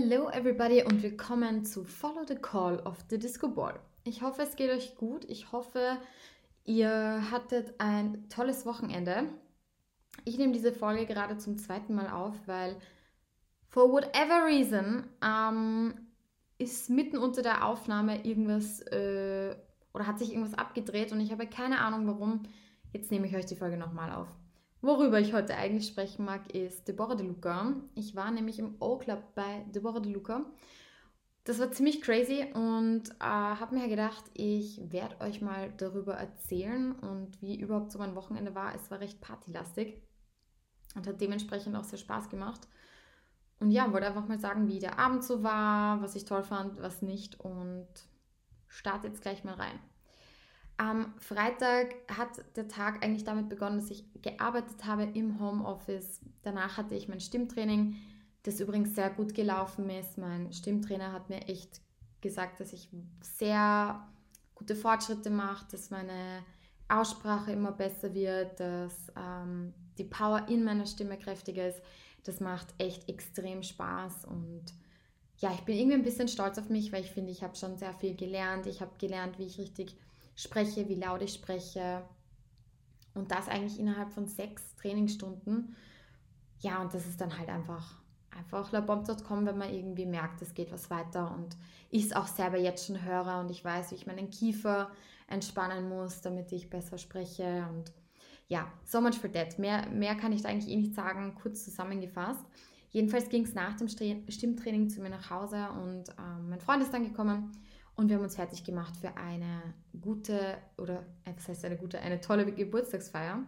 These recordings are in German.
Hello everybody und willkommen zu Follow the Call of the Disco Ball. Ich hoffe, es geht euch gut. Ich hoffe, ihr hattet ein tolles Wochenende. Ich nehme diese Folge gerade zum zweiten Mal auf, weil for whatever reason ähm, ist mitten unter der Aufnahme irgendwas äh, oder hat sich irgendwas abgedreht und ich habe keine Ahnung warum. Jetzt nehme ich euch die Folge nochmal auf. Worüber ich heute eigentlich sprechen mag, ist Deborah De Luca. Ich war nämlich im O-Club bei Deborah De Luca. Das war ziemlich crazy und äh, habe mir gedacht, ich werde euch mal darüber erzählen und wie überhaupt so mein Wochenende war. Es war recht partylastig und hat dementsprechend auch sehr Spaß gemacht. Und ja, wollte einfach mal sagen, wie der Abend so war, was ich toll fand, was nicht und starte jetzt gleich mal rein. Am Freitag hat der Tag eigentlich damit begonnen, dass ich gearbeitet habe im Homeoffice. Danach hatte ich mein Stimmtraining, das übrigens sehr gut gelaufen ist. Mein Stimmtrainer hat mir echt gesagt, dass ich sehr gute Fortschritte mache, dass meine Aussprache immer besser wird, dass ähm, die Power in meiner Stimme kräftiger ist. Das macht echt extrem Spaß und ja, ich bin irgendwie ein bisschen stolz auf mich, weil ich finde, ich habe schon sehr viel gelernt. Ich habe gelernt, wie ich richtig spreche, wie laut ich spreche. Und das eigentlich innerhalb von sechs Trainingsstunden. Ja, und das ist dann halt einfach, einfach labomb.com, wenn man irgendwie merkt, es geht was weiter. Und ich es auch selber jetzt schon höre und ich weiß, wie ich meinen Kiefer entspannen muss, damit ich besser spreche. Und ja, so much for that. Mehr, mehr kann ich da eigentlich eh nicht sagen, kurz zusammengefasst. Jedenfalls ging es nach dem Stimmtraining zu mir nach Hause und ähm, mein Freund ist dann gekommen und wir haben uns fertig gemacht für eine gute, oder was heißt eine gute, eine tolle Geburtstagsfeier.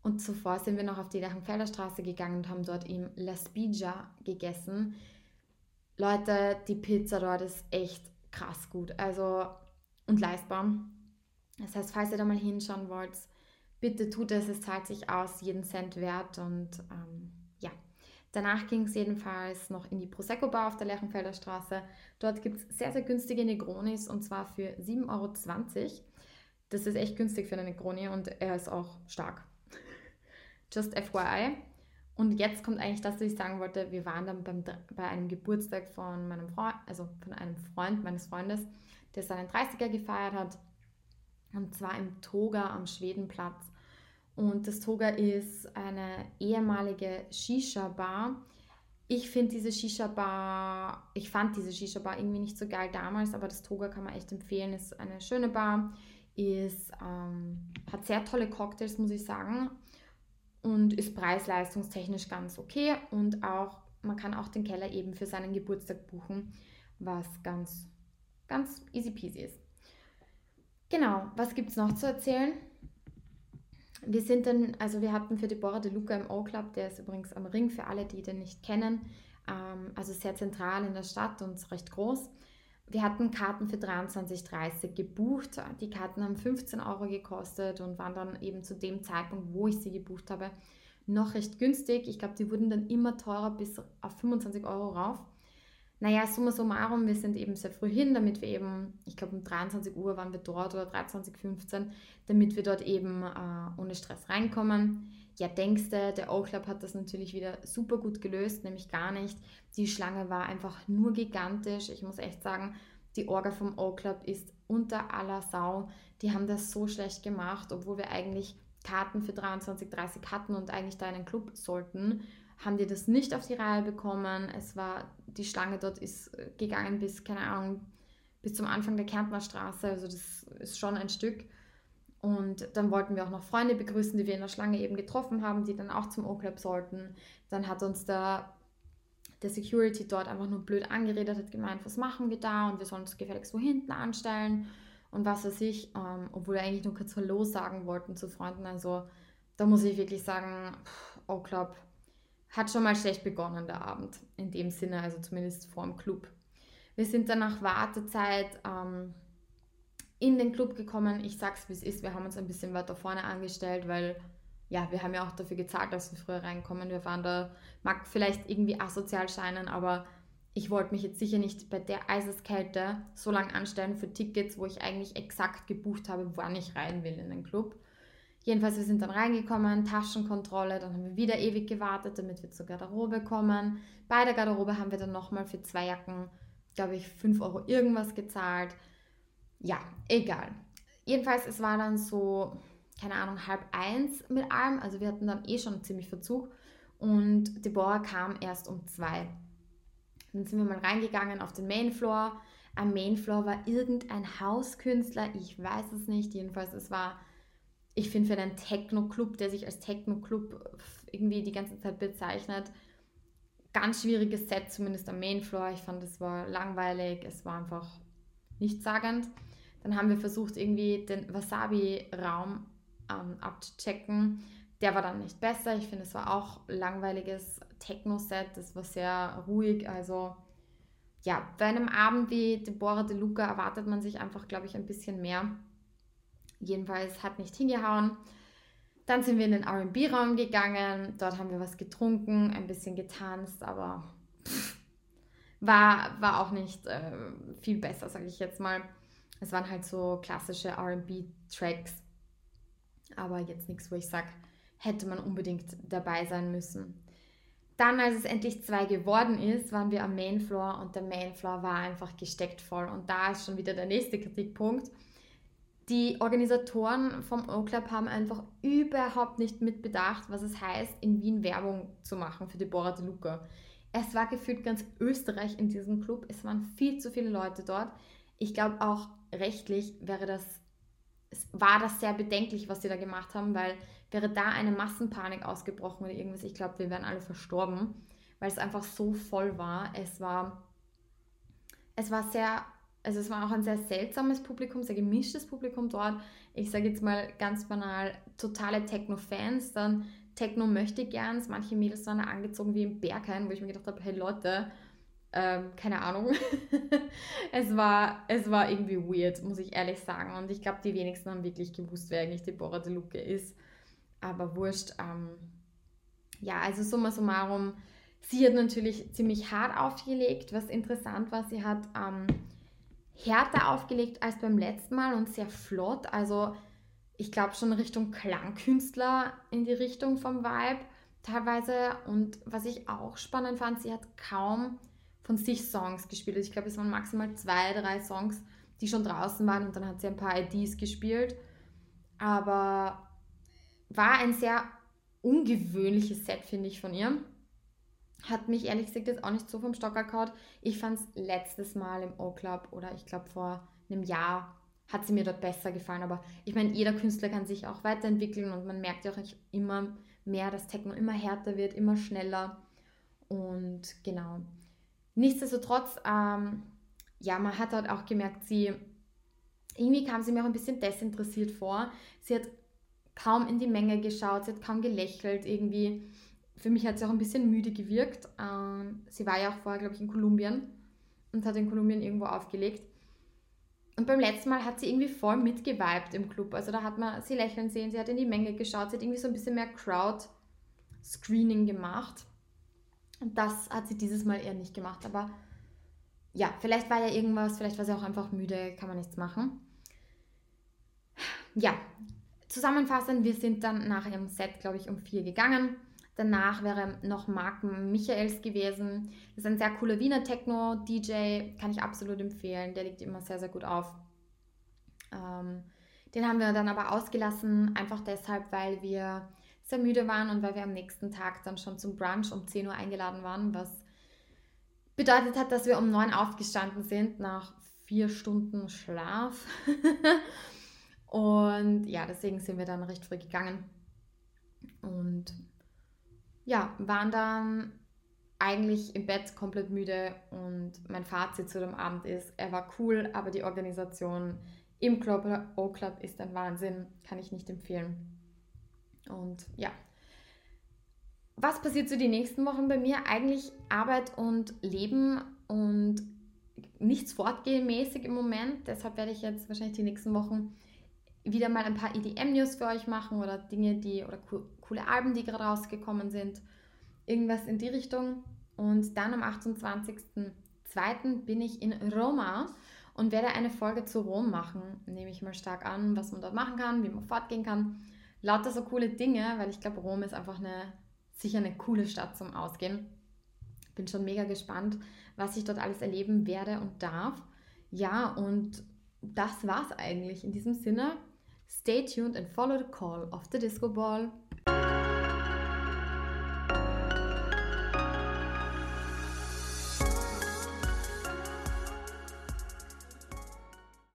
Und zuvor sind wir noch auf die Lerchenfelder Straße gegangen und haben dort im La Spigia gegessen. Leute, die Pizza dort ist echt krass gut. Also, und leistbar. Das heißt, falls ihr da mal hinschauen wollt, bitte tut es, es zahlt sich aus, jeden Cent wert. Und ähm, Danach ging es jedenfalls noch in die Prosecco Bar auf der Lerchenfelder Straße. Dort gibt es sehr, sehr günstige Negronis und zwar für 7,20 Euro. Das ist echt günstig für eine Negroni und er ist auch stark. Just FYI. Und jetzt kommt eigentlich das, was ich sagen wollte. Wir waren dann beim, bei einem Geburtstag von meinem Freund, also von einem Freund meines Freundes, der seinen 30er gefeiert hat. Und zwar im Toga am Schwedenplatz. Und das Toga ist eine ehemalige Shisha-Bar. Ich finde diese Shisha-Bar, ich fand diese Shisha-Bar irgendwie nicht so geil damals, aber das Toga kann man echt empfehlen. Ist eine schöne Bar, ist, ähm, hat sehr tolle Cocktails, muss ich sagen. Und ist preis-leistungstechnisch ganz okay. Und auch, man kann auch den Keller eben für seinen Geburtstag buchen, was ganz, ganz easy peasy ist. Genau, was gibt es noch zu erzählen? Wir sind dann, also wir hatten für Deborah De Luca im O-Club, der ist übrigens am Ring für alle, die den nicht kennen, ähm, also sehr zentral in der Stadt und recht groß. Wir hatten Karten für 23,30 gebucht. Die Karten haben 15 Euro gekostet und waren dann eben zu dem Zeitpunkt, wo ich sie gebucht habe, noch recht günstig. Ich glaube, die wurden dann immer teurer bis auf 25 Euro rauf. Naja, summa summarum, wir sind eben sehr früh hin, damit wir eben, ich glaube um 23 Uhr waren wir dort oder 23.15 Uhr, damit wir dort eben äh, ohne Stress reinkommen. Ja, denkst du, der O-Club hat das natürlich wieder super gut gelöst, nämlich gar nicht. Die Schlange war einfach nur gigantisch. Ich muss echt sagen, die Orga vom O-Club ist unter aller Sau. Die haben das so schlecht gemacht, obwohl wir eigentlich Karten für 23.30 hatten und eigentlich da einen Club sollten haben die das nicht auf die Reihe bekommen. Es war, die Schlange dort ist äh, gegangen bis, keine Ahnung, bis zum Anfang der Kärntner Straße. Also das ist schon ein Stück. Und dann wollten wir auch noch Freunde begrüßen, die wir in der Schlange eben getroffen haben, die dann auch zum O-Club sollten. Dann hat uns der, der Security dort einfach nur blöd angeredet, hat gemeint, was machen wir da und wir sollen uns gefälligst wo hinten anstellen und was weiß ich. Ähm, obwohl wir eigentlich nur kurz Hallo sagen wollten zu Freunden. Also da muss ich wirklich sagen, O-Club hat schon mal schlecht begonnen, der Abend. In dem Sinne, also zumindest vor dem Club. Wir sind dann nach Wartezeit ähm, in den Club gekommen. Ich sag's wie es ist, wir haben uns ein bisschen weiter vorne angestellt, weil ja, wir haben ja auch dafür gezahlt, dass wir früher reinkommen. Wir waren da, mag vielleicht irgendwie asozial scheinen, aber ich wollte mich jetzt sicher nicht bei der Eiseskälte so lange anstellen für Tickets, wo ich eigentlich exakt gebucht habe, wann ich rein will in den Club. Jedenfalls, wir sind dann reingekommen, Taschenkontrolle, dann haben wir wieder ewig gewartet, damit wir zur Garderobe kommen. Bei der Garderobe haben wir dann nochmal für zwei Jacken, glaube ich, 5 Euro irgendwas gezahlt. Ja, egal. Jedenfalls, es war dann so, keine Ahnung, halb eins mit allem. Also wir hatten dann eh schon ziemlich Verzug. Und Deborah kam erst um zwei. Dann sind wir mal reingegangen auf den Mainfloor. Am Mainfloor war irgendein Hauskünstler, ich weiß es nicht. Jedenfalls, es war, ich finde, für einen Techno-Club, der sich als Techno-Club irgendwie die ganze Zeit bezeichnet, ganz schwieriges Set, zumindest am Mainfloor. Ich fand, es war langweilig, es war einfach nichtssagend. Dann haben wir versucht, irgendwie den Wasabi-Raum ähm, abzuchecken. Der war dann nicht besser. Ich finde, es war auch langweiliges Techno-Set. Das war sehr ruhig. Also ja, bei einem Abend wie Deborah De Luca erwartet man sich einfach, glaube ich, ein bisschen mehr. Jedenfalls hat nicht hingehauen. Dann sind wir in den RB-Raum gegangen. Dort haben wir was getrunken, ein bisschen getanzt, aber pff, war, war auch nicht äh, viel besser, sage ich jetzt mal. Es waren halt so klassische RB-Tracks, aber jetzt nichts, wo ich sage, hätte man unbedingt dabei sein müssen. Dann, als es endlich zwei geworden ist, waren wir am Mainfloor und der Mainfloor war einfach gesteckt voll. Und da ist schon wieder der nächste Kritikpunkt. Die Organisatoren vom O-Club haben einfach überhaupt nicht mitbedacht, was es heißt, in Wien Werbung zu machen für Deborah De Luca. Es war gefühlt ganz Österreich in diesem Club. Es waren viel zu viele Leute dort. Ich glaube auch rechtlich wäre das, war das sehr bedenklich, was sie da gemacht haben, weil wäre da eine Massenpanik ausgebrochen oder irgendwas, ich glaube, wir wären alle verstorben, weil es einfach so voll war. Es war, es war sehr, also es war auch ein sehr seltsames Publikum, sehr gemischtes Publikum dort. Ich sage jetzt mal ganz banal, totale Techno-Fans, dann Techno möchte gern, manche Mädels waren angezogen wie im Berghain, wo ich mir gedacht habe, hey Leute, ähm, keine Ahnung. es, war, es war irgendwie weird, muss ich ehrlich sagen. Und ich glaube, die wenigsten haben wirklich gewusst, wer eigentlich Deborah De Luca ist aber wurscht. Ähm, ja, also summa summarum, sie hat natürlich ziemlich hart aufgelegt. Was interessant war, sie hat ähm, härter aufgelegt als beim letzten Mal und sehr flott. Also ich glaube schon Richtung Klangkünstler in die Richtung vom Vibe teilweise. Und was ich auch spannend fand, sie hat kaum von sich Songs gespielt. Also ich glaube, es waren maximal zwei, drei Songs, die schon draußen waren und dann hat sie ein paar IDs gespielt. Aber war ein sehr ungewöhnliches Set, finde ich, von ihr. Hat mich ehrlich gesagt jetzt auch nicht so vom Stocker gehauen. Ich fand es letztes Mal im O-Club oder ich glaube vor einem Jahr hat sie mir dort besser gefallen. Aber ich meine, jeder Künstler kann sich auch weiterentwickeln und man merkt ja auch immer mehr, dass Techno immer härter wird, immer schneller. Und genau. Nichtsdestotrotz, ähm, ja, man hat dort auch gemerkt, sie, irgendwie kam sie mir auch ein bisschen desinteressiert vor. Sie hat kaum in die Menge geschaut, sie hat kaum gelächelt irgendwie. Für mich hat sie auch ein bisschen müde gewirkt. Ähm, sie war ja auch vorher, glaube ich, in Kolumbien und hat in Kolumbien irgendwo aufgelegt. Und beim letzten Mal hat sie irgendwie voll mitgeweibt im Club. Also da hat man sie lächeln sehen, sie hat in die Menge geschaut, sie hat irgendwie so ein bisschen mehr Crowd-Screening gemacht. Und das hat sie dieses Mal eher nicht gemacht. Aber ja, vielleicht war ja irgendwas, vielleicht war sie auch einfach müde, kann man nichts machen. Ja, Zusammenfassend, wir sind dann nach ihrem Set, glaube ich, um vier gegangen. Danach wäre noch Mark Michaels gewesen. Das ist ein sehr cooler Wiener Techno-DJ, kann ich absolut empfehlen. Der liegt immer sehr, sehr gut auf. Ähm, den haben wir dann aber ausgelassen, einfach deshalb, weil wir sehr müde waren und weil wir am nächsten Tag dann schon zum Brunch um 10 Uhr eingeladen waren, was bedeutet hat, dass wir um 9 Uhr aufgestanden sind nach vier Stunden Schlaf. Und ja, deswegen sind wir dann recht früh gegangen. Und ja, waren dann eigentlich im Bett komplett müde und mein Fazit zu dem Abend ist, er war cool, aber die Organisation im Club O-Club ist ein Wahnsinn, kann ich nicht empfehlen. Und ja, was passiert so die nächsten Wochen bei mir? Eigentlich Arbeit und Leben und nichts fortgehenmäßig im Moment. Deshalb werde ich jetzt wahrscheinlich die nächsten Wochen wieder mal ein paar EDM-News für euch machen oder Dinge, die oder co coole Alben, die gerade rausgekommen sind. Irgendwas in die Richtung. Und dann am 28.02. bin ich in Roma und werde eine Folge zu Rom machen. Nehme ich mal stark an, was man dort machen kann, wie man fortgehen kann. Lauter so coole Dinge, weil ich glaube, Rom ist einfach eine sicher eine coole Stadt zum Ausgehen. Bin schon mega gespannt, was ich dort alles erleben werde und darf. Ja, und das war's eigentlich. In diesem Sinne Stay tuned and follow the call of the disco ball.